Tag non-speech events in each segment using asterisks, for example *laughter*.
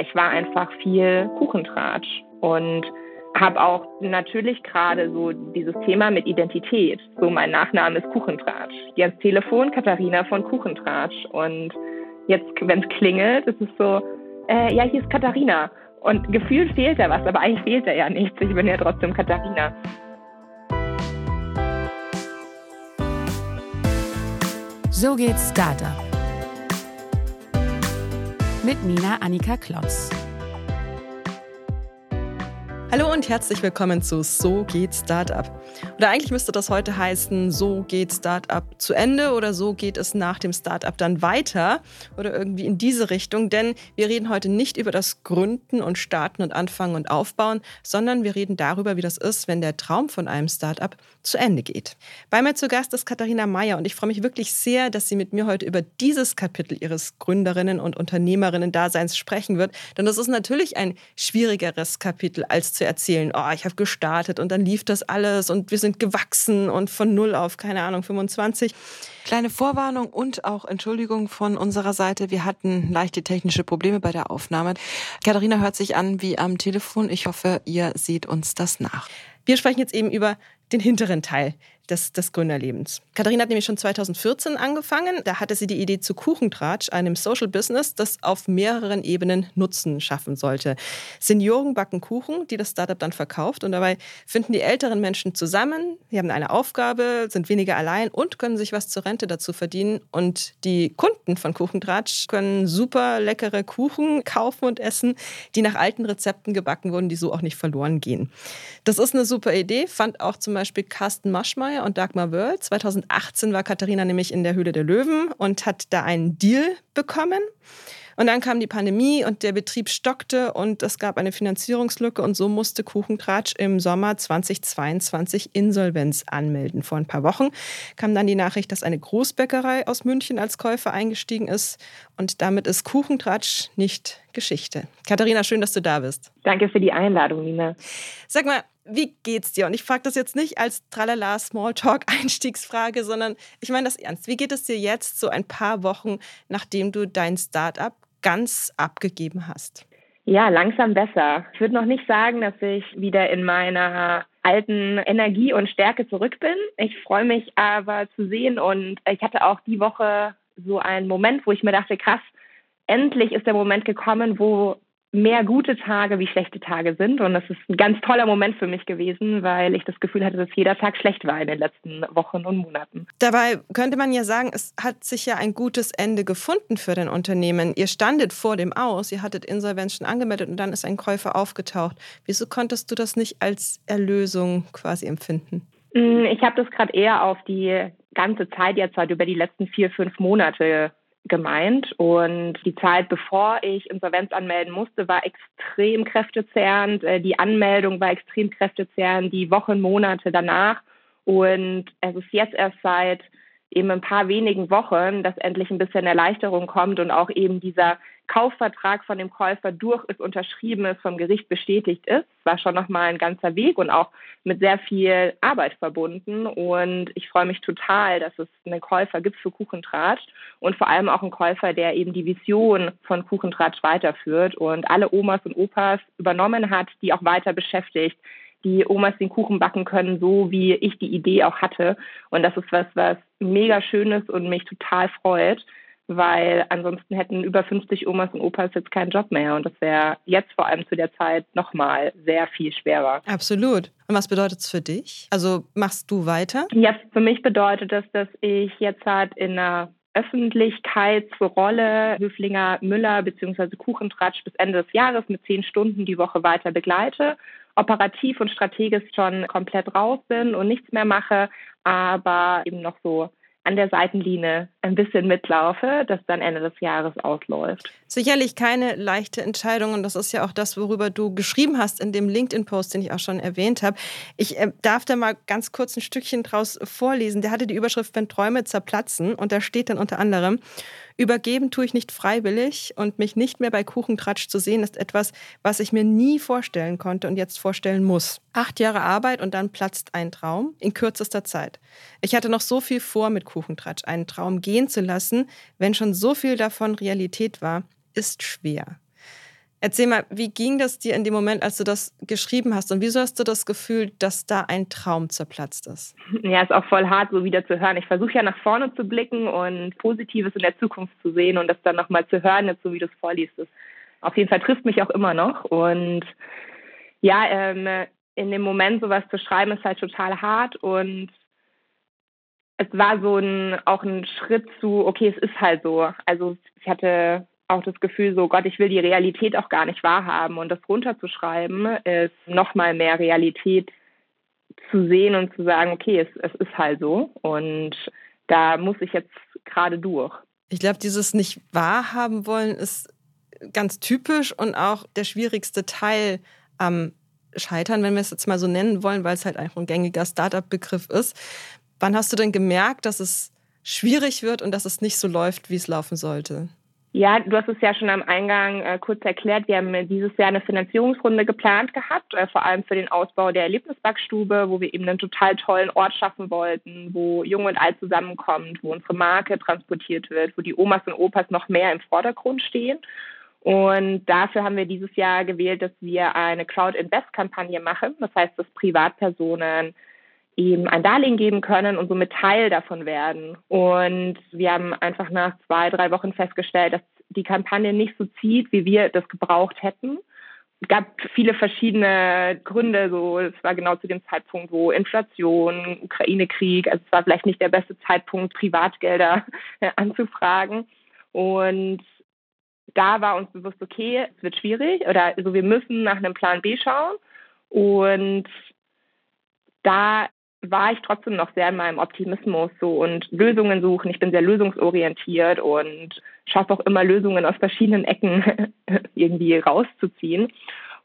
ich war einfach viel Kuchentratsch und habe auch natürlich gerade so dieses Thema mit Identität. So mein Nachname ist Kuchentratsch. Ans Telefon Katharina von Kuchentratsch und jetzt, wenn es klingelt, ist es so, äh, ja, hier ist Katharina. Und gefühlt fehlt da was, aber eigentlich fehlt da ja nichts. Ich bin ja trotzdem Katharina. So geht's Startup. Mit Nina Annika Klotz. Hallo und herzlich willkommen zu So geht Startup. Oder eigentlich müsste das heute heißen, so geht Startup zu Ende oder so geht es nach dem Startup dann weiter oder irgendwie in diese Richtung, denn wir reden heute nicht über das Gründen und Starten und Anfangen und Aufbauen, sondern wir reden darüber, wie das ist, wenn der Traum von einem Startup zu Ende geht. Bei mir zu Gast ist Katharina Meyer und ich freue mich wirklich sehr, dass sie mit mir heute über dieses Kapitel ihres Gründerinnen und Unternehmerinnen-Daseins sprechen wird, denn das ist natürlich ein schwierigeres Kapitel als zu erzählen, oh, ich habe gestartet und dann lief das alles und wir sind gewachsen und von null auf, keine Ahnung, 25. Kleine Vorwarnung und auch Entschuldigung von unserer Seite. Wir hatten leichte technische Probleme bei der Aufnahme. Katharina hört sich an wie am Telefon. Ich hoffe, ihr seht uns das nach. Wir sprechen jetzt eben über den hinteren Teil des, des Gründerlebens. Katharina hat nämlich schon 2014 angefangen. Da hatte sie die Idee zu Kuchentratsch, einem Social Business, das auf mehreren Ebenen Nutzen schaffen sollte. Senioren backen Kuchen, die das Startup dann verkauft. Und dabei finden die älteren Menschen zusammen, sie haben eine Aufgabe, sind weniger allein und können sich was zur Rente dazu verdienen. Und die Kunden von Kuchentratsch können super leckere Kuchen kaufen und essen, die nach alten Rezepten gebacken wurden, die so auch nicht verloren gehen. Das ist eine super Idee, fand auch zum Beispiel Carsten Maschmeyer und Dagmar Wörl. 2018 war Katharina nämlich in der Höhle der Löwen und hat da einen Deal bekommen. Und dann kam die Pandemie und der Betrieb stockte und es gab eine Finanzierungslücke und so musste Kuchentratsch im Sommer 2022 Insolvenz anmelden. Vor ein paar Wochen kam dann die Nachricht, dass eine Großbäckerei aus München als Käufer eingestiegen ist und damit ist Kuchentratsch nicht Geschichte. Katharina, schön, dass du da bist. Danke für die Einladung, Nina. Sag mal, wie geht's dir? Und ich frage das jetzt nicht als Tralala Smalltalk *laughs* Einstiegsfrage, sondern ich meine das ernst. Wie geht es dir jetzt so ein paar Wochen, nachdem du dein Startup ganz abgegeben hast? Ja, langsam besser. Ich würde noch nicht sagen, dass ich wieder in meiner alten Energie und Stärke zurück bin. Ich freue mich aber zu sehen und ich hatte auch die Woche so einen Moment, wo ich mir dachte, krass, endlich ist der Moment gekommen, wo mehr gute Tage wie schlechte Tage sind. Und das ist ein ganz toller Moment für mich gewesen, weil ich das Gefühl hatte, dass jeder Tag schlecht war in den letzten Wochen und Monaten. Dabei könnte man ja sagen, es hat sich ja ein gutes Ende gefunden für dein Unternehmen. Ihr standet vor dem Aus, ihr hattet Insolvenz schon angemeldet und dann ist ein Käufer aufgetaucht. Wieso konntest du das nicht als Erlösung quasi empfinden? Mm, ich habe das gerade eher auf die ganze Zeit jetzt halt über die letzten vier, fünf Monate gemeint. Und die Zeit, bevor ich Insolvenz anmelden musste, war extrem kräftezehrend. Äh, die Anmeldung war extrem kräftezehrend, die Wochen, Monate danach. Und es ist jetzt erst seit eben ein paar wenigen Wochen, dass endlich ein bisschen Erleichterung kommt und auch eben dieser Kaufvertrag von dem Käufer durch ist, unterschrieben ist, vom Gericht bestätigt ist. War schon nochmal ein ganzer Weg und auch mit sehr viel Arbeit verbunden. Und ich freue mich total, dass es einen Käufer gibt für Kuchentratsch und vor allem auch einen Käufer, der eben die Vision von Kuchentratsch weiterführt und alle Omas und Opas übernommen hat, die auch weiter beschäftigt, die Omas den Kuchen backen können, so wie ich die Idee auch hatte. Und das ist was, was mega schön ist und mich total freut weil ansonsten hätten über 50 Omas und Opas jetzt keinen Job mehr und das wäre jetzt vor allem zu der Zeit nochmal sehr viel schwerer. Absolut. Und was bedeutet es für dich? Also machst du weiter? Ja, für mich bedeutet das, dass ich jetzt halt in einer Öffentlichkeitsrolle Höflinger Müller bzw. Kuchentratsch bis Ende des Jahres mit zehn Stunden die Woche weiter begleite operativ und strategisch schon komplett raus bin und nichts mehr mache, aber eben noch so an der Seitenlinie ein bisschen mitlaufe, das dann Ende des Jahres ausläuft. Sicherlich keine leichte Entscheidung und das ist ja auch das, worüber du geschrieben hast in dem LinkedIn-Post, den ich auch schon erwähnt habe. Ich äh, darf da mal ganz kurz ein Stückchen draus vorlesen. Der hatte die Überschrift, wenn Träume zerplatzen und da steht dann unter anderem, Übergeben tue ich nicht freiwillig und mich nicht mehr bei Kuchentratsch zu sehen, ist etwas, was ich mir nie vorstellen konnte und jetzt vorstellen muss. Acht Jahre Arbeit und dann platzt ein Traum in kürzester Zeit. Ich hatte noch so viel vor mit Kuchentratsch. Einen Traum gehen zu lassen, wenn schon so viel davon Realität war, ist schwer. Erzähl mal, wie ging das dir in dem Moment, als du das geschrieben hast? Und wieso hast du das Gefühl, dass da ein Traum zerplatzt ist? Ja, ist auch voll hart, so wieder zu hören. Ich versuche ja nach vorne zu blicken und Positives in der Zukunft zu sehen und das dann nochmal zu hören, jetzt so wie du es vorliest. Das auf jeden Fall trifft mich auch immer noch. Und ja, ähm, in dem Moment sowas zu schreiben, ist halt total hart und es war so ein, auch ein Schritt zu, okay, es ist halt so. Also ich hatte auch das Gefühl, so Gott, ich will die Realität auch gar nicht wahrhaben. Und das runterzuschreiben ist nochmal mehr Realität zu sehen und zu sagen, okay, es, es ist halt so. Und da muss ich jetzt gerade durch. Ich glaube, dieses nicht wahrhaben wollen ist ganz typisch und auch der schwierigste Teil am Scheitern, wenn wir es jetzt mal so nennen wollen, weil es halt einfach ein gängiger Startup-Begriff ist. Wann hast du denn gemerkt, dass es schwierig wird und dass es nicht so läuft, wie es laufen sollte? Ja, du hast es ja schon am Eingang äh, kurz erklärt. Wir haben dieses Jahr eine Finanzierungsrunde geplant gehabt, äh, vor allem für den Ausbau der Erlebnisbackstube, wo wir eben einen total tollen Ort schaffen wollten, wo Jung und Alt zusammenkommt, wo unsere Marke transportiert wird, wo die Omas und Opas noch mehr im Vordergrund stehen. Und dafür haben wir dieses Jahr gewählt, dass wir eine Crowd-Invest-Kampagne machen. Das heißt, dass Privatpersonen ihm ein Darlehen geben können und somit Teil davon werden. Und wir haben einfach nach zwei, drei Wochen festgestellt, dass die Kampagne nicht so zieht, wie wir das gebraucht hätten. Es gab viele verschiedene Gründe. So, es war genau zu dem Zeitpunkt, wo Inflation, Ukraine-Krieg, also es war vielleicht nicht der beste Zeitpunkt, Privatgelder anzufragen. Und da war uns bewusst, okay, es wird schwierig oder also wir müssen nach einem Plan B schauen. Und da war ich trotzdem noch sehr in meinem Optimismus so und Lösungen suchen. Ich bin sehr lösungsorientiert und schaffe auch immer Lösungen aus verschiedenen Ecken *laughs* irgendwie rauszuziehen.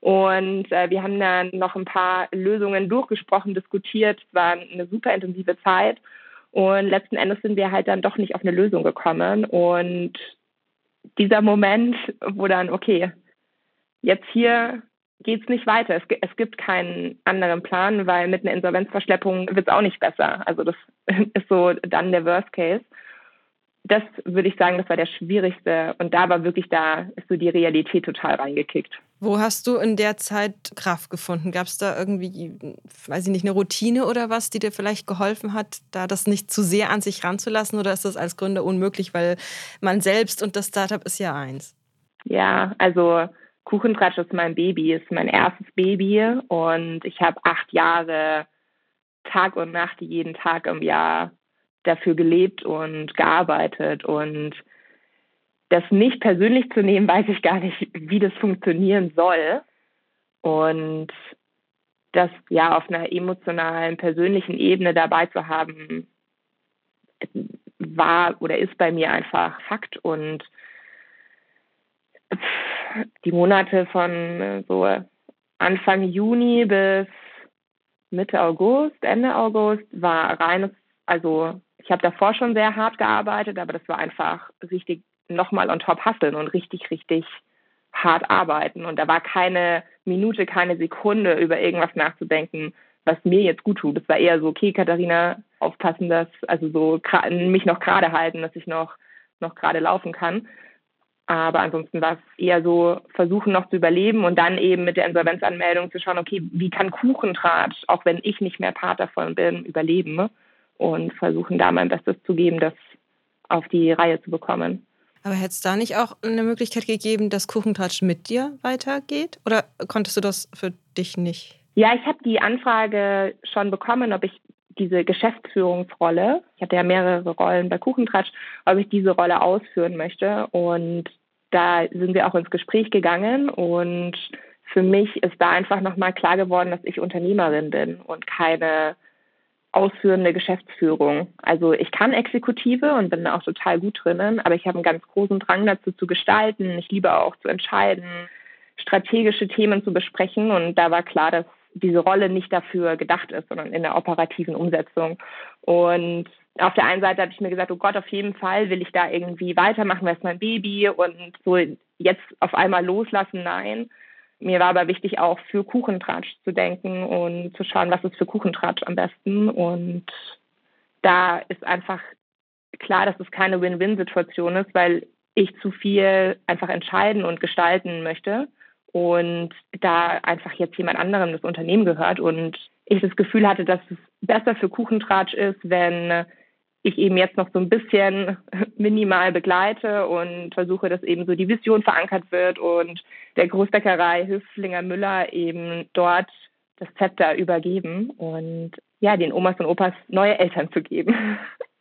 Und äh, wir haben dann noch ein paar Lösungen durchgesprochen, diskutiert. Es war eine super intensive Zeit. Und letzten Endes sind wir halt dann doch nicht auf eine Lösung gekommen. Und dieser Moment, wo dann, okay, jetzt hier geht es nicht weiter. Es, es, gibt keinen anderen Plan, weil mit einer Insolvenzverschleppung wird es auch nicht besser. Also das *laughs* ist so dann der Worst Case. Das würde ich sagen, das war der schwierigste. Und da war wirklich, da ist so die Realität total reingekickt. Wo hast du in der Zeit Kraft gefunden? Gab es da irgendwie, weiß ich nicht, eine Routine oder was, die dir vielleicht geholfen hat, da das nicht zu sehr an sich ranzulassen? Oder ist das als Gründer unmöglich, weil man selbst und das Startup ist ja eins? Ja, also Kuchentratsch ist mein Baby, ist mein erstes Baby und ich habe acht Jahre Tag und Nacht jeden Tag im Jahr dafür gelebt und gearbeitet und das nicht persönlich zu nehmen, *laughs* weiß ich gar nicht, wie das funktionieren soll. Und das ja auf einer emotionalen, persönlichen Ebene dabei zu haben, war oder ist bei mir einfach Fakt. Und die Monate von äh, so Anfang Juni bis Mitte August, Ende August war reines, also ich habe davor schon sehr hart gearbeitet, aber das war einfach richtig nochmal on top hasseln und richtig, richtig hart arbeiten. Und da war keine Minute, keine Sekunde über irgendwas nachzudenken, was mir jetzt gut tut. Es war eher so, okay, Katharina, aufpassen, dass, also so mich noch gerade halten, dass ich noch, noch gerade laufen kann. Aber ansonsten war es eher so, versuchen noch zu überleben und dann eben mit der Insolvenzanmeldung zu schauen, okay, wie kann Kuchendraht, auch wenn ich nicht mehr Part davon bin, überleben und versuchen da mein Bestes zu geben, das auf die Reihe zu bekommen. Aber hätte es da nicht auch eine Möglichkeit gegeben, dass Kuchentratsch mit dir weitergeht? Oder konntest du das für dich nicht? Ja, ich habe die Anfrage schon bekommen, ob ich diese Geschäftsführungsrolle, ich hatte ja mehrere Rollen bei Kuchentratsch, ob ich diese Rolle ausführen möchte. Und da sind wir auch ins Gespräch gegangen und für mich ist da einfach nochmal klar geworden, dass ich Unternehmerin bin und keine ausführende Geschäftsführung. Also ich kann Exekutive und bin da auch total gut drinnen, aber ich habe einen ganz großen Drang dazu zu gestalten. Ich liebe auch zu entscheiden, strategische Themen zu besprechen und da war klar, dass diese Rolle nicht dafür gedacht ist, sondern in der operativen Umsetzung. Und auf der einen Seite habe ich mir gesagt, oh Gott, auf jeden Fall will ich da irgendwie weitermachen, weil es mein Baby und so jetzt auf einmal loslassen, nein. Mir war aber wichtig, auch für Kuchentratsch zu denken und zu schauen, was ist für Kuchentratsch am besten. Und da ist einfach klar, dass es keine Win-Win-Situation ist, weil ich zu viel einfach entscheiden und gestalten möchte und da einfach jetzt jemand anderem das Unternehmen gehört und ich das Gefühl hatte, dass es besser für Kuchentratsch ist, wenn ich eben jetzt noch so ein bisschen *laughs* minimal begleite und versuche, dass eben so die Vision verankert wird und der Großbäckerei Hüftlinger Müller eben dort das Zepter übergeben und ja, den Omas und Opas neue Eltern zu geben. *laughs*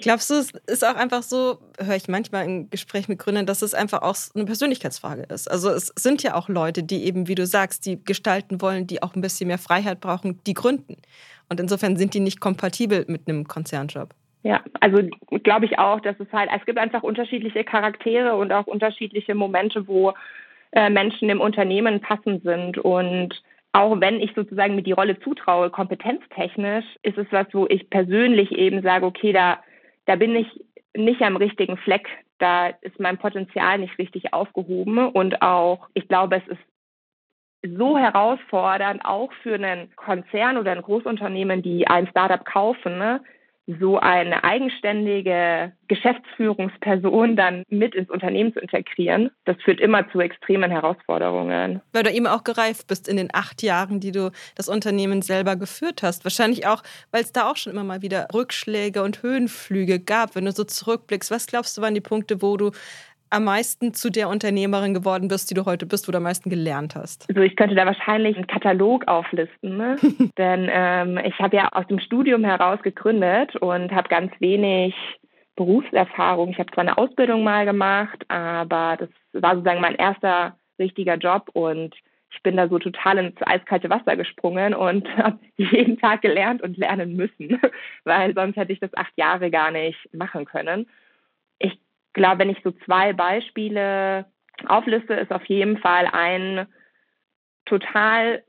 Glaubst du, es ist auch einfach so, höre ich manchmal im Gespräch mit Gründern, dass es einfach auch eine Persönlichkeitsfrage ist. Also es sind ja auch Leute, die eben, wie du sagst, die gestalten wollen, die auch ein bisschen mehr Freiheit brauchen, die gründen. Und insofern sind die nicht kompatibel mit einem Konzernjob. Ja, also glaube ich auch, dass es halt, es gibt einfach unterschiedliche Charaktere und auch unterschiedliche Momente, wo äh, Menschen im Unternehmen passend sind. Und auch wenn ich sozusagen mir die Rolle zutraue, kompetenztechnisch, ist es was, wo ich persönlich eben sage, okay, da, da bin ich nicht am richtigen Fleck. Da ist mein Potenzial nicht richtig aufgehoben. Und auch, ich glaube, es ist so herausfordernd, auch für einen Konzern oder ein Großunternehmen, die ein Startup kaufen, ne, so eine eigenständige Geschäftsführungsperson dann mit ins Unternehmen zu integrieren, das führt immer zu extremen Herausforderungen. Weil du eben auch gereift bist in den acht Jahren, die du das Unternehmen selber geführt hast. Wahrscheinlich auch, weil es da auch schon immer mal wieder Rückschläge und Höhenflüge gab. Wenn du so zurückblickst, was glaubst du waren die Punkte, wo du am meisten zu der Unternehmerin geworden bist, die du heute bist, wo du am meisten gelernt hast? Also ich könnte da wahrscheinlich einen Katalog auflisten, ne? *laughs* denn ähm, ich habe ja aus dem Studium heraus gegründet und habe ganz wenig Berufserfahrung. Ich habe zwar eine Ausbildung mal gemacht, aber das war sozusagen mein erster richtiger Job und ich bin da so total ins eiskalte Wasser gesprungen und *laughs* habe jeden Tag gelernt und lernen müssen, *laughs* weil sonst hätte ich das acht Jahre gar nicht machen können. Glaube, wenn ich so zwei Beispiele aufliste, ist auf jeden Fall ein total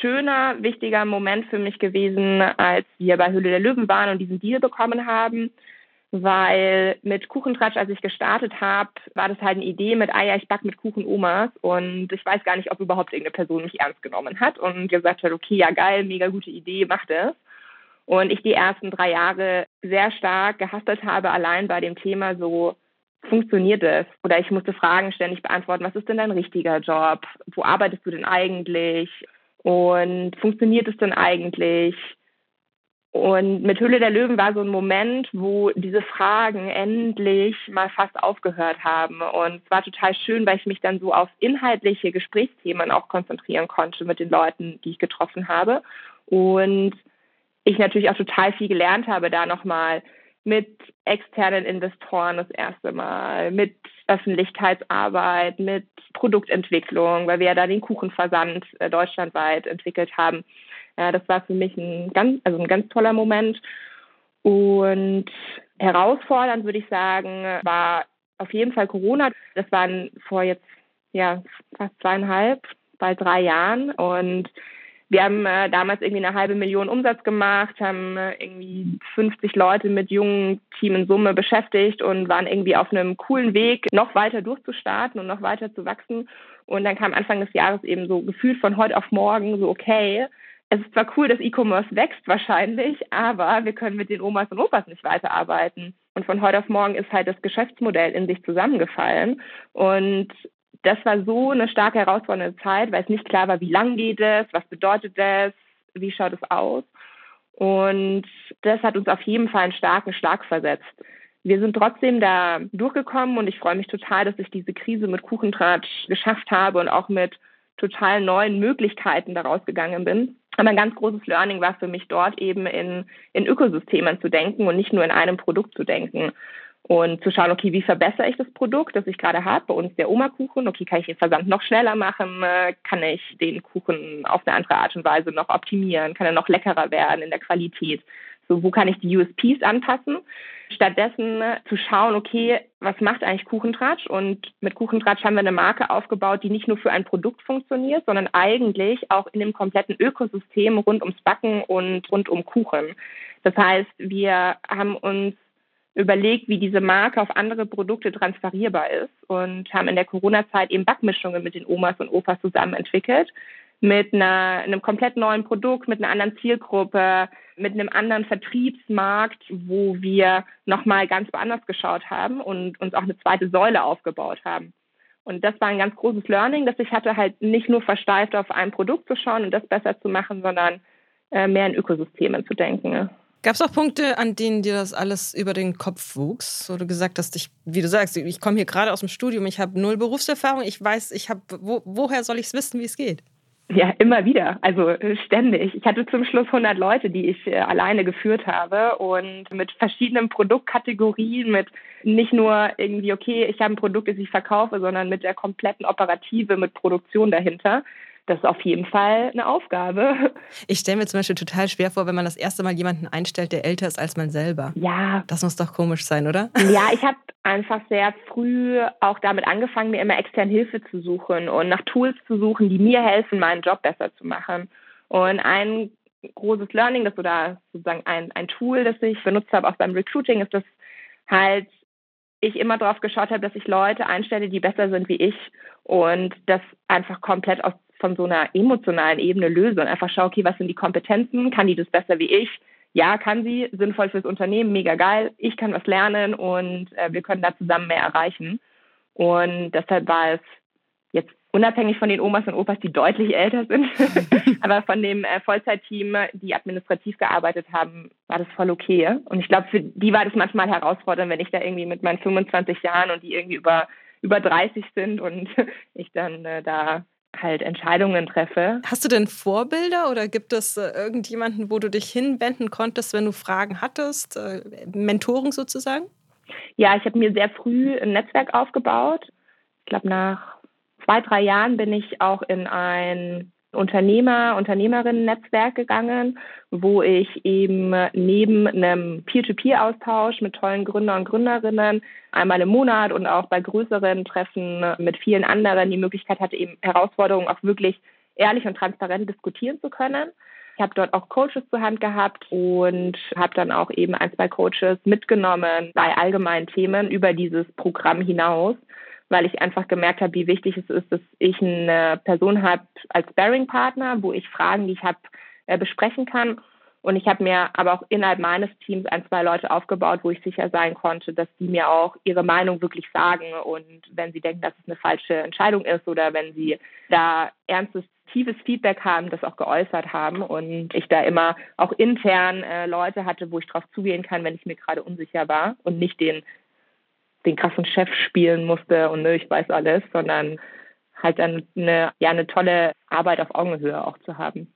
schöner, wichtiger Moment für mich gewesen, als wir bei Höhle der Löwen waren und diesen Deal bekommen haben. Weil mit Kuchentratsch, als ich gestartet habe, war das halt eine Idee mit, ah ja, ich back mit Kuchen Omas und ich weiß gar nicht, ob überhaupt irgendeine Person mich ernst genommen hat und gesagt hat, okay, ja geil, mega gute Idee, mach das. Und ich die ersten drei Jahre sehr stark gehasselt habe, allein bei dem Thema so, funktioniert es? Oder ich musste Fragen ständig beantworten, was ist denn dein richtiger Job? Wo arbeitest du denn eigentlich? Und funktioniert es denn eigentlich? Und mit Hülle der Löwen war so ein Moment, wo diese Fragen endlich mal fast aufgehört haben. Und es war total schön, weil ich mich dann so auf inhaltliche Gesprächsthemen auch konzentrieren konnte mit den Leuten, die ich getroffen habe. Und ich natürlich auch total viel gelernt habe, da nochmal mit externen Investoren das erste Mal, mit Öffentlichkeitsarbeit, mit Produktentwicklung, weil wir ja da den Kuchenversand äh, deutschlandweit entwickelt haben. Ja, das war für mich ein ganz, also ein ganz toller Moment. Und herausfordernd würde ich sagen, war auf jeden Fall Corona. Das waren vor jetzt ja fast zweieinhalb, bald drei Jahren. Und wir haben äh, damals irgendwie eine halbe Million Umsatz gemacht, haben äh, irgendwie 50 Leute mit jungen Team in Summe beschäftigt und waren irgendwie auf einem coolen Weg, noch weiter durchzustarten und noch weiter zu wachsen. Und dann kam Anfang des Jahres eben so gefühlt von heute auf morgen so, okay, es ist zwar cool, dass E-Commerce wächst wahrscheinlich, aber wir können mit den Omas und Opas nicht weiterarbeiten. Und von heute auf morgen ist halt das Geschäftsmodell in sich zusammengefallen. Und das war so eine starke herausfordernde Zeit, weil es nicht klar war, wie lang geht es, was bedeutet das, wie schaut es aus. Und das hat uns auf jeden Fall einen starken Schlag versetzt. Wir sind trotzdem da durchgekommen und ich freue mich total, dass ich diese Krise mit Kuchentratsch geschafft habe und auch mit total neuen Möglichkeiten daraus gegangen bin. Aber ein ganz großes Learning war für mich dort eben in, in Ökosystemen zu denken und nicht nur in einem Produkt zu denken und zu schauen, okay, wie verbessere ich das Produkt, das ich gerade habe, bei uns der Oma-Kuchen, okay, kann ich den Versand noch schneller machen, kann ich den Kuchen auf eine andere Art und Weise noch optimieren, kann er noch leckerer werden in der Qualität, so wo kann ich die USPs anpassen, stattdessen zu schauen, okay, was macht eigentlich Kuchentratsch? Und mit Kuchentratsch haben wir eine Marke aufgebaut, die nicht nur für ein Produkt funktioniert, sondern eigentlich auch in dem kompletten Ökosystem rund ums Backen und rund um Kuchen. Das heißt, wir haben uns überlegt, wie diese Marke auf andere Produkte transferierbar ist und haben in der Corona-Zeit eben Backmischungen mit den Omas und Opas zusammen entwickelt. Mit einer, einem komplett neuen Produkt, mit einer anderen Zielgruppe, mit einem anderen Vertriebsmarkt, wo wir nochmal ganz woanders geschaut haben und uns auch eine zweite Säule aufgebaut haben. Und das war ein ganz großes Learning, dass ich hatte halt nicht nur versteift auf ein Produkt zu schauen und das besser zu machen, sondern äh, mehr in Ökosystemen zu denken. Gab es auch Punkte, an denen dir das alles über den Kopf wuchs? Wo du gesagt hast, ich, wie du sagst, ich komme hier gerade aus dem Studium, ich habe null Berufserfahrung, ich weiß, ich habe, wo, woher soll ich es wissen, wie es geht? Ja, immer wieder, also äh, ständig. Ich hatte zum Schluss 100 Leute, die ich äh, alleine geführt habe und mit verschiedenen Produktkategorien, mit nicht nur irgendwie, okay, ich habe ein Produkt, das ich verkaufe, sondern mit der kompletten Operative, mit Produktion dahinter das ist auf jeden Fall eine Aufgabe. *laughs* Ich stelle mir zum Beispiel total schwer vor, wenn man das erste Mal jemanden einstellt, der älter ist als man selber. Ja. Das muss doch komisch sein, oder? *laughs* Ja, ich habe einfach sehr früh auch damit angefangen, mir immer extern Hilfe zu suchen und nach Tools zu suchen, die mir helfen, meinen Job besser zu machen. Und ein großes Learning, das oder sozusagen ein, ein Tool, das ich benutzt habe, auch beim Recruiting, ist, dass halt ich immer darauf geschaut habe, dass ich Leute einstelle, die besser sind wie ich und das einfach komplett aus von so einer emotionalen Ebene löse und einfach schaue, okay, was sind die Kompetenzen? Kann die das besser wie ich? Ja, kann sie, sinnvoll fürs Unternehmen, mega geil. Ich kann was lernen und äh, wir können da zusammen mehr erreichen. Und deshalb war es jetzt unabhängig von den Omas und Opas, die deutlich älter sind, *laughs* aber von dem äh, Vollzeitteam, die administrativ gearbeitet haben, war das voll okay. Und ich glaube, für die war das manchmal herausfordernd, wenn ich da irgendwie mit meinen 25 Jahren und die irgendwie über über 30 sind und *laughs* ich dann äh, da halt Entscheidungen treffe. Hast du denn Vorbilder oder gibt es äh, irgendjemanden, wo du dich hinwenden konntest, wenn du Fragen hattest? Äh, Mentoren sozusagen? Ja, ich habe mir sehr früh ein Netzwerk aufgebaut. Ich glaube, nach zwei, drei Jahren bin ich auch in ein Unternehmer, Unternehmerinnen-Netzwerk gegangen, wo ich eben neben einem Peer-to-Peer-Austausch mit tollen Gründer und Gründerinnen einmal im Monat und auch bei größeren Treffen mit vielen anderen die Möglichkeit hatte, eben Herausforderungen auch wirklich ehrlich und transparent diskutieren zu können. Ich habe dort auch Coaches zur Hand gehabt und habe dann auch eben ein, zwei Coaches mitgenommen bei allgemeinen Themen über dieses Programm hinaus weil ich einfach gemerkt habe, wie wichtig es ist, dass ich eine Person habe als Bearing-Partner, wo ich Fragen, die ich habe, äh, besprechen kann. Und ich habe mir aber auch innerhalb meines Teams ein, zwei Leute aufgebaut, wo ich sicher sein konnte, dass die mir auch ihre Meinung wirklich sagen. Und wenn sie denken, dass es eine falsche Entscheidung ist oder wenn sie da ernstes, tiefes Feedback haben, das auch geäußert haben. Und ich da immer auch intern äh, Leute hatte, wo ich drauf zugehen kann, wenn ich mir gerade unsicher war und nicht den den krassen Chef spielen musste und ne, ich weiß alles, sondern halt dann eine, ja, eine tolle Arbeit auf Augenhöhe auch zu haben.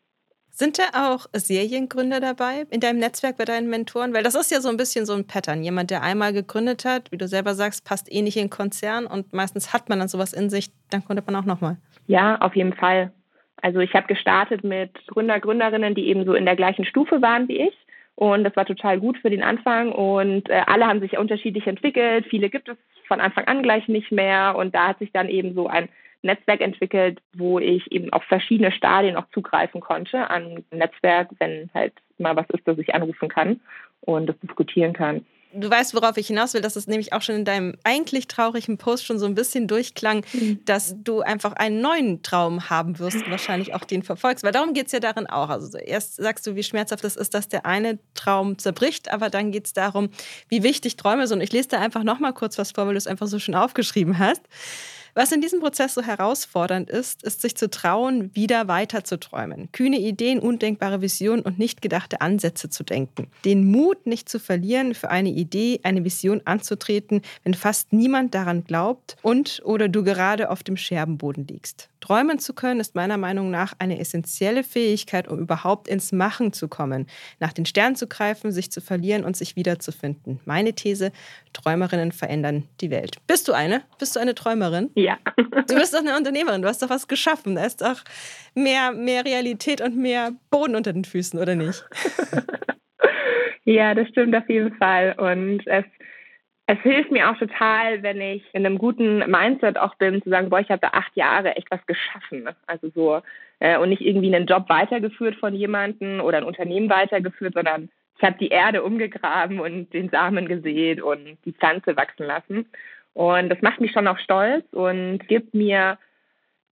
Sind da auch Seriengründer dabei in deinem Netzwerk bei deinen Mentoren? Weil das ist ja so ein bisschen so ein Pattern. Jemand, der einmal gegründet hat, wie du selber sagst, passt eh nicht in den Konzern und meistens hat man dann sowas in sich, dann gründet man auch nochmal. Ja, auf jeden Fall. Also ich habe gestartet mit Gründer, Gründerinnen, die eben so in der gleichen Stufe waren wie ich und das war total gut für den Anfang. Und äh, alle haben sich unterschiedlich entwickelt. Viele gibt es von Anfang an gleich nicht mehr. Und da hat sich dann eben so ein Netzwerk entwickelt, wo ich eben auf verschiedene Stadien auch zugreifen konnte an Netzwerk, wenn halt mal was ist, das ich anrufen kann und das diskutieren kann du weißt, worauf ich hinaus will, dass es nämlich auch schon in deinem eigentlich traurigen Post schon so ein bisschen durchklang, mhm. dass du einfach einen neuen Traum haben wirst und wahrscheinlich auch den verfolgst. Weil darum geht es ja darin auch. Also erst sagst du, wie schmerzhaft es ist, dass der eine Traum zerbricht, aber dann geht es darum, wie wichtig Träume sind. Und ich lese da einfach nochmal kurz was vor, weil du es einfach so schön aufgeschrieben hast. Was in diesem Prozess so herausfordernd ist, ist sich zu trauen, wieder weiter zu träumen. Kühne Ideen, undenkbare Visionen und nicht gedachte Ansätze zu denken. Den Mut nicht zu verlieren, für eine Idee, eine Vision anzutreten, wenn fast niemand daran glaubt und oder du gerade auf dem Scherbenboden liegst. Träumen zu können ist meiner Meinung nach eine essentielle Fähigkeit, um überhaupt ins Machen zu kommen, nach den Sternen zu greifen, sich zu verlieren und sich wiederzufinden. Meine These, Träumerinnen verändern die Welt. Bist du eine? Bist du eine Träumerin? Du bist doch eine Unternehmerin, du hast doch was geschaffen. Da ist doch mehr, mehr Realität und mehr Boden unter den Füßen, oder nicht? *laughs* Ja, das stimmt auf jeden Fall. Und es es hilft mir auch total, wenn ich in einem guten Mindset auch bin, zu sagen, boah, ich habe da acht Jahre echt was geschaffen. Also so, äh, und nicht irgendwie einen Job weitergeführt von jemandem oder ein Unternehmen weitergeführt, sondern ich habe die Erde umgegraben und den Samen gesät und die Pflanze wachsen lassen. Und das macht mich schon auch stolz und gibt mir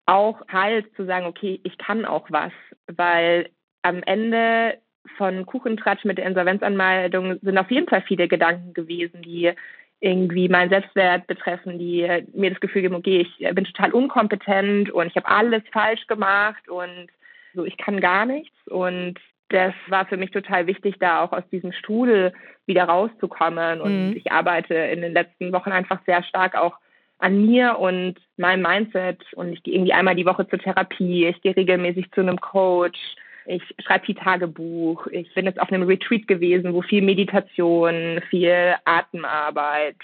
auch Halt zu sagen, okay, ich kann auch was, weil am Ende von Kuchentratsch mit der Insolvenzanmeldung sind auf jeden Fall viele Gedanken gewesen, die irgendwie meinen Selbstwert betreffen, die mir das Gefühl geben, okay, ich bin total unkompetent und ich habe alles falsch gemacht und so, ich kann gar nichts. Und das war für mich total wichtig, da auch aus diesem Strudel wieder rauszukommen. Und mhm. ich arbeite in den letzten Wochen einfach sehr stark auch an mir und meinem Mindset. Und ich gehe irgendwie einmal die Woche zur Therapie, ich gehe regelmäßig zu einem Coach, ich schreibe viel Tagebuch, ich bin jetzt auf einem Retreat gewesen, wo viel Meditation, viel Atemarbeit,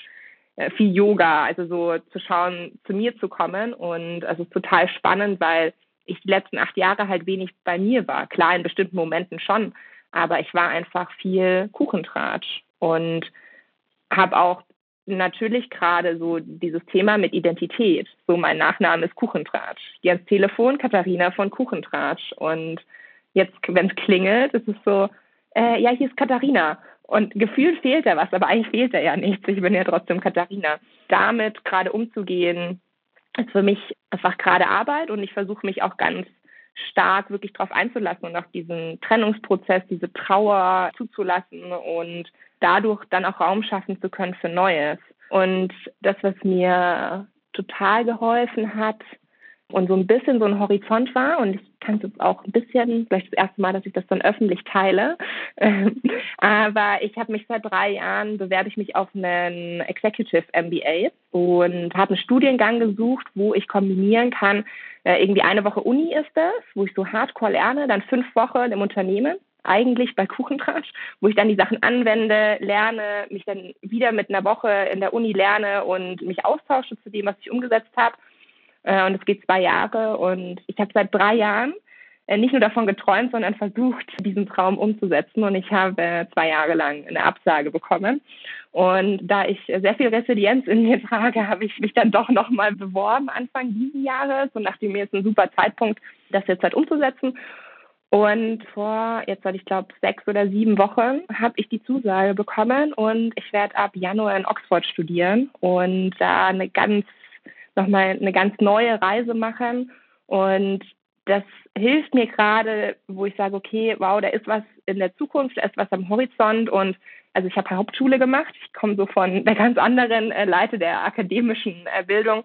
äh, viel Yoga, also so zu schauen, zu mir zu kommen. Und es ist total spannend, weil ich die letzten acht Jahre halt wenig bei mir war. Klar, in bestimmten Momenten schon, aber ich war einfach viel Kuchentratsch und habe auch natürlich gerade so dieses Thema mit Identität. So mein Nachname ist Kuchentratsch. Die ans Telefon Katharina von Kuchentratsch. Und jetzt, wenn es klingelt, ist es so, äh, ja, hier ist Katharina. Und gefühlt fehlt da was, aber eigentlich fehlt da ja nichts. Ich bin ja trotzdem Katharina. Damit gerade umzugehen, ist für mich einfach gerade Arbeit und ich versuche mich auch ganz stark wirklich darauf einzulassen und auch diesen Trennungsprozess, diese Trauer zuzulassen und dadurch dann auch Raum schaffen zu können für Neues. Und das, was mir total geholfen hat, und so ein bisschen so ein Horizont war. Und ich kann es auch ein bisschen, vielleicht das erste Mal, dass ich das dann öffentlich teile. *laughs* Aber ich habe mich seit drei Jahren, bewerbe ich mich auf einen Executive MBA und habe einen Studiengang gesucht, wo ich kombinieren kann, äh, irgendwie eine Woche Uni ist das, wo ich so hardcore lerne, dann fünf Wochen im Unternehmen eigentlich bei Kuchentratsch, wo ich dann die Sachen anwende, lerne, mich dann wieder mit einer Woche in der Uni lerne und mich austausche zu dem, was ich umgesetzt habe äh, und es geht zwei Jahre. Und ich habe seit drei Jahren äh, nicht nur davon geträumt, sondern versucht, diesen Traum umzusetzen. Und ich habe zwei Jahre lang eine Absage bekommen. Und da ich sehr viel Resilienz in mir trage, habe ich mich dann doch nochmal beworben Anfang dieses Jahres. Und dachte mir, ist ein super Zeitpunkt, das jetzt halt umzusetzen. Und vor, jetzt soll ich glaube, sechs oder sieben Wochen habe ich die Zusage bekommen und ich werde ab Januar in Oxford studieren und da eine ganz nochmal eine ganz neue Reise machen. Und das hilft mir gerade, wo ich sage, okay, wow, da ist was in der Zukunft, da ist was am Horizont. Und also ich habe Hauptschule gemacht, ich komme so von der ganz anderen äh, Leite der akademischen äh, Bildung.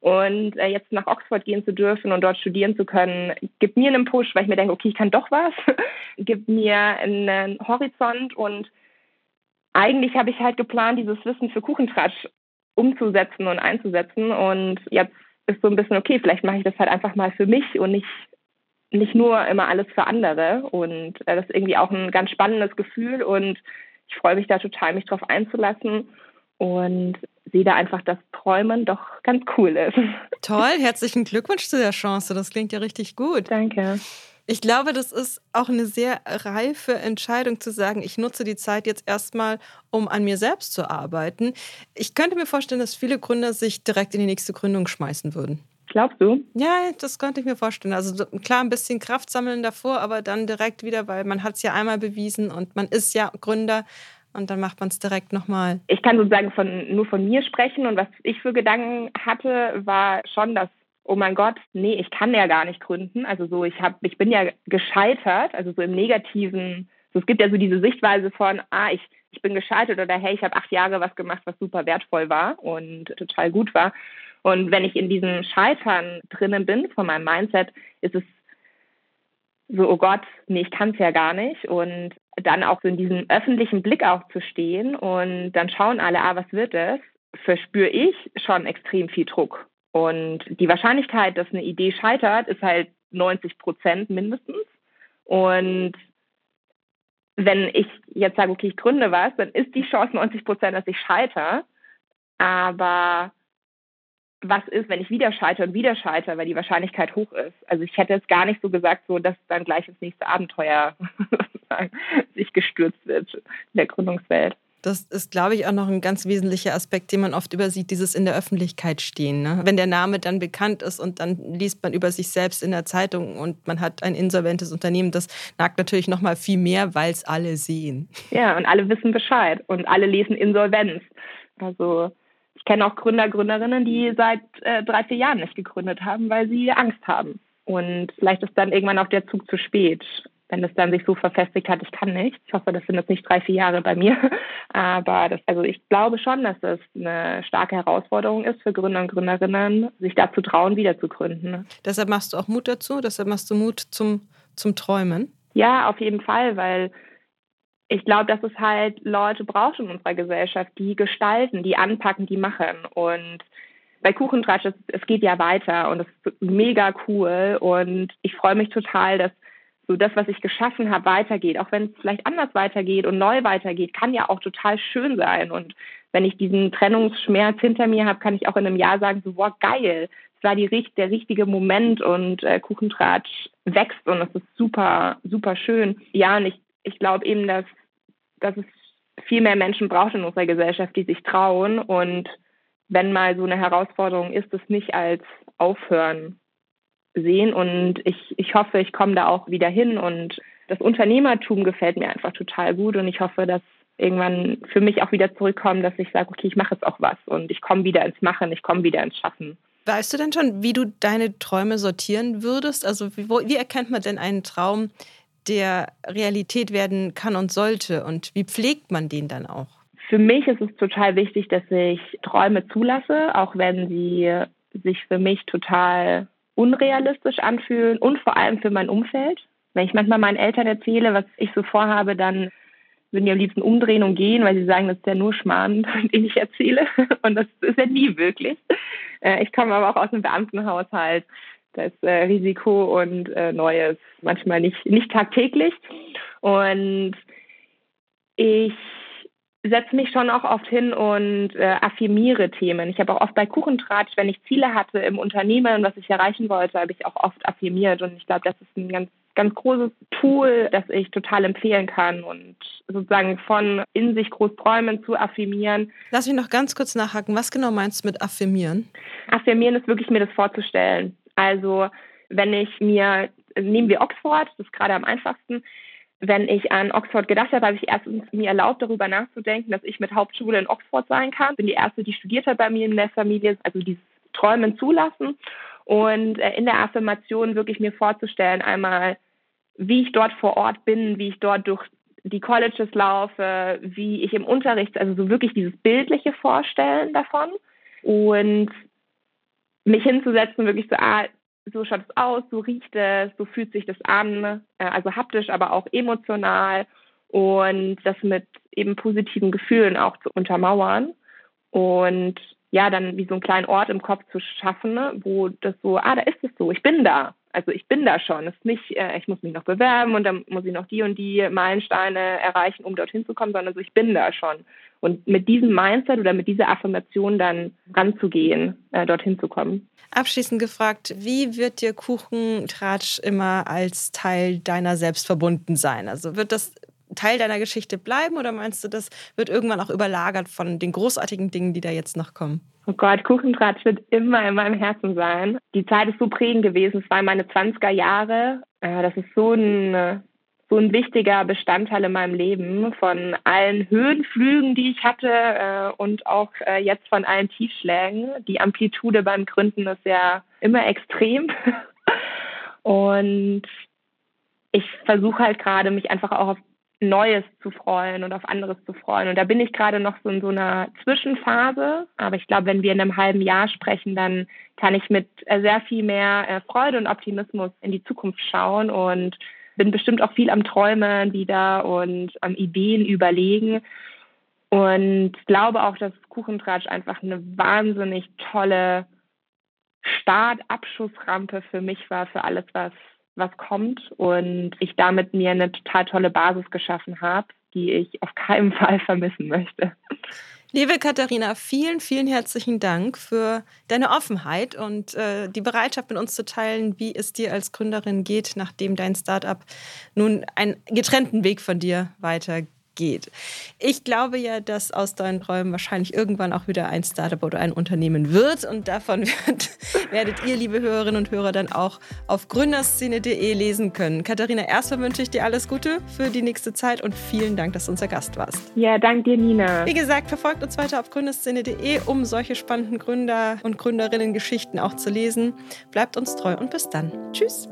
Und äh, jetzt nach Oxford gehen zu dürfen und dort studieren zu können, gibt mir einen Push, weil ich mir denke, okay, ich kann doch was, *laughs* gibt mir einen Horizont. Und eigentlich habe ich halt geplant, dieses Wissen für Kuchentratsch umzusetzen und einzusetzen. Und jetzt ist so ein bisschen, okay, vielleicht mache ich das halt einfach mal für mich und nicht, nicht nur immer alles für andere. Und äh, das ist irgendwie auch ein ganz spannendes Gefühl und ich freue mich da total, mich drauf einzulassen und sehe da einfach, dass Träumen doch ganz cool ist. Toll, herzlichen Glückwunsch zu der Chance. Das klingt ja richtig gut. Danke. Ich glaube, das ist auch eine sehr reife Entscheidung zu sagen, ich nutze die Zeit jetzt erstmal, um an mir selbst zu arbeiten. Ich könnte mir vorstellen, dass viele Gründer sich direkt in die nächste Gründung schmeißen würden. Glaubst du? Ja, das könnte ich mir vorstellen. Also klar, ein bisschen Kraft sammeln davor, aber dann direkt wieder, weil man hat es ja einmal bewiesen und man ist ja Gründer und dann macht man es direkt nochmal. Ich kann sozusagen von, nur von mir sprechen und was ich für Gedanken hatte, war schon, dass oh mein Gott, nee, ich kann ja gar nicht gründen. Also so, ich habe, ich bin ja gescheitert, also so im Negativen. So, es gibt ja so diese Sichtweise von, ah, ich, ich bin gescheitert oder hey, ich habe acht Jahre was gemacht, was super wertvoll war und total gut war. Und wenn ich in diesem Scheitern drinnen bin von meinem Mindset, ist es so, oh Gott, nee, ich kann es ja gar nicht. Und dann auch so in diesem öffentlichen Blick auch zu stehen und dann schauen alle, ah, was wird es, verspüre ich schon extrem viel Druck. Und die Wahrscheinlichkeit, dass eine Idee scheitert, ist halt 90 Prozent mindestens. Und wenn ich jetzt sage, okay, ich gründe was, dann ist die Chance 90 Prozent, dass ich scheitere. Aber was ist, wenn ich wieder scheitere und wieder scheitere, weil die Wahrscheinlichkeit hoch ist? Also ich hätte jetzt gar nicht so gesagt, so dass dann gleich ins nächste Abenteuer *laughs* sich gestürzt wird in der Gründungswelt. Das ist, glaube ich, auch noch ein ganz wesentlicher Aspekt, den man oft übersieht, dieses in der Öffentlichkeit stehen. Ne? Wenn der Name dann bekannt ist und dann liest man über sich selbst in der Zeitung und man hat ein insolventes Unternehmen, das nagt natürlich noch mal viel mehr, weil es alle sehen. Ja, und alle wissen Bescheid und alle lesen Insolvenz. Also ich kenne auch Gründer, Gründerinnen, die seit äh, drei, vier Jahren nicht gegründet haben, weil sie Angst haben. Und vielleicht ist dann irgendwann auch der Zug zu spät. Wenn es dann sich so verfestigt hat, ich kann nicht. Ich hoffe, das sind jetzt nicht drei, vier Jahre bei mir. *laughs* Aber das, also ich glaube schon, dass es eine starke Herausforderung ist für Gründer und Gründerinnen, sich dazu trauen, wieder zu gründen. Deshalb machst du auch Mut dazu, deshalb machst du Mut zum, zum Träumen. Ja, auf jeden Fall, weil ich glaube, dass es halt Leute braucht in unserer Gesellschaft, die gestalten, die anpacken, die machen. Und bei Kuchentratsch, es, es geht ja weiter und es ist mega cool. Und ich freue mich total, dass so das, was ich geschaffen habe, weitergeht. Auch wenn es vielleicht anders weitergeht und neu weitergeht, kann ja auch total schön sein. Und wenn ich diesen Trennungsschmerz hinter mir habe, kann ich auch in einem Jahr sagen, so, wow, geil. Es war die, der richtige Moment und äh, Kuchentratsch wächst und es ist super, super schön. Ja, und ich, ich glaube eben, dass, dass es viel mehr Menschen braucht in unserer Gesellschaft, die sich trauen und wenn mal so eine Herausforderung ist, es nicht als Aufhören sehen. Und ich, ich hoffe, ich komme da auch wieder hin. Und das Unternehmertum gefällt mir einfach total gut. Und ich hoffe, dass irgendwann für mich auch wieder zurückkommt, dass ich sage, okay, ich mache jetzt auch was und ich komme wieder ins Machen, ich komme wieder ins Schaffen. Weißt du denn schon, wie du deine Träume sortieren würdest? Also wie, wo, wie erkennt man denn einen Traum, der Realität werden kann und sollte? Und wie pflegt man den dann auch? Für mich ist es total wichtig, dass ich Träume zulasse, auch wenn sie sich für mich total unrealistisch anfühlen und vor allem für mein Umfeld. Wenn ich manchmal meinen Eltern erzähle, was ich so vorhabe, dann würden die am liebsten umdrehen und gehen, weil sie sagen, das ist ja nur Schmarrn, *laughs* den ich erzähle. Und das ist ja nie wirklich. Äh, ich komme aber auch aus einem Beamtenhaushalt. Da ist äh, Risiko und äh, Neues manchmal nicht, nicht tagtäglich. Und ich setze mich schon auch oft hin und äh, affirmiere Themen. Ich habe auch oft bei Kuchentratsch, wenn ich Ziele hatte im Unternehmen, was ich erreichen wollte, habe ich auch oft affirmiert. Und ich glaube, das ist ein ganz, ganz großes Tool, das ich total empfehlen kann und sozusagen von in sich groß träumen zu affirmieren. Lass mich noch ganz kurz nachhaken. Was genau meinst du mit affirmieren? Affirmieren ist wirklich mir das vorzustellen. Also wenn ich mir, nehmen wir Oxford, das ist gerade am einfachsten, wenn ich an Oxford gedacht habe, habe ich erstens mir erlaubt, darüber nachzudenken, dass ich mit Hauptschule in Oxford sein kann. Bin die erste, die studiert hat bei mir in der Familie, also dieses Träumen zulassen und äh, in der Affirmation wirklich mir vorzustellen, einmal, wie ich dort vor Ort bin, wie ich dort durch die Colleges laufe, wie ich im Unterricht, also so wirklich dieses bildliche Vorstellen davon und mich hinzusetzen, wirklich so, ah, so schaut es aus, so riecht es, so fühlt sich das an, äh, also haptisch, aber auch emotional und das mit eben positiven Gefühlen auch zu untermauern und ja, dann wie so einen kleinen Ort im Kopf zu schaffen, ne, wo das so, ah, da ist es so, ich bin da. Also ich bin da schon. Es ist nicht, äh, ich muss mich noch bewerben und dann muss ich noch die und die Meilensteine erreichen, um dorthin zu kommen, sondern so, ich bin da schon. Und mit diesem Mindset oder mit dieser Affirmation dann ranzugehen, äh, dorthin zu kommen. Abschließend gefragt, wie wird dir Kuchentratsch immer als Teil deiner selbst verbunden sein? Also wird das Teil deiner Geschichte bleiben oder meinst du, das wird irgendwann auch überlagert von den großartigen Dingen, die da jetzt noch kommen? Oh Gott, Kuchentratsch wird immer in meinem Herzen sein. Die Zeit ist so prägend gewesen. Es waren meine 20er Jahre. Äh, das ist so ein so ein wichtiger Bestandteil in meinem Leben von allen Höhenflügen, die ich hatte äh, und auch äh, jetzt von allen Tiefschlägen. Die Amplitude beim Gründen ist ja immer extrem. *laughs* und ich versuche halt gerade, mich einfach auch auf Neues zu freuen und auf anderes zu freuen. Und da bin ich gerade noch so in so einer Zwischenphase. Aber ich glaube, wenn wir in einem halben Jahr sprechen, dann kann ich mit äh, sehr viel mehr äh, Freude und Optimismus in die Zukunft schauen und bin bestimmt auch viel am Träumen wieder und am Ideen überlegen. Und glaube auch, dass Kuchentratsch einfach eine wahnsinnig tolle Start-Abschussrampe für mich war, für alles, was, was kommt. Und ich damit mir eine total tolle Basis geschaffen habe, die ich auf keinen *laughs* Fall vermissen möchte. Liebe Katharina, vielen, vielen herzlichen Dank für deine Offenheit und äh, die Bereitschaft mit uns zu teilen, wie es dir als Gründerin geht, nachdem dein Startup nun einen getrennten Weg von dir weitergeht geht. Ich glaube ja, dass aus deinen Träumen wahrscheinlich irgendwann auch wieder ein Startup oder ein Unternehmen wird und davon *laughs* wird, werdet ihr, liebe Hörerinnen und Hörer, dann auch auf gründerszene.de lesen können. Katharina, erstmal wünsche ich dir alles Gute für die nächste Zeit und vielen Dank, dass du unser Gast warst. Ja, danke dir, Nina. Wie gesagt, verfolgt uns weiter auf gründerszene.de, um solche spannenden Gründer- und Gründerinnen-Geschichten auch zu lesen. Bleibt uns treu und bis dann. Tschüss.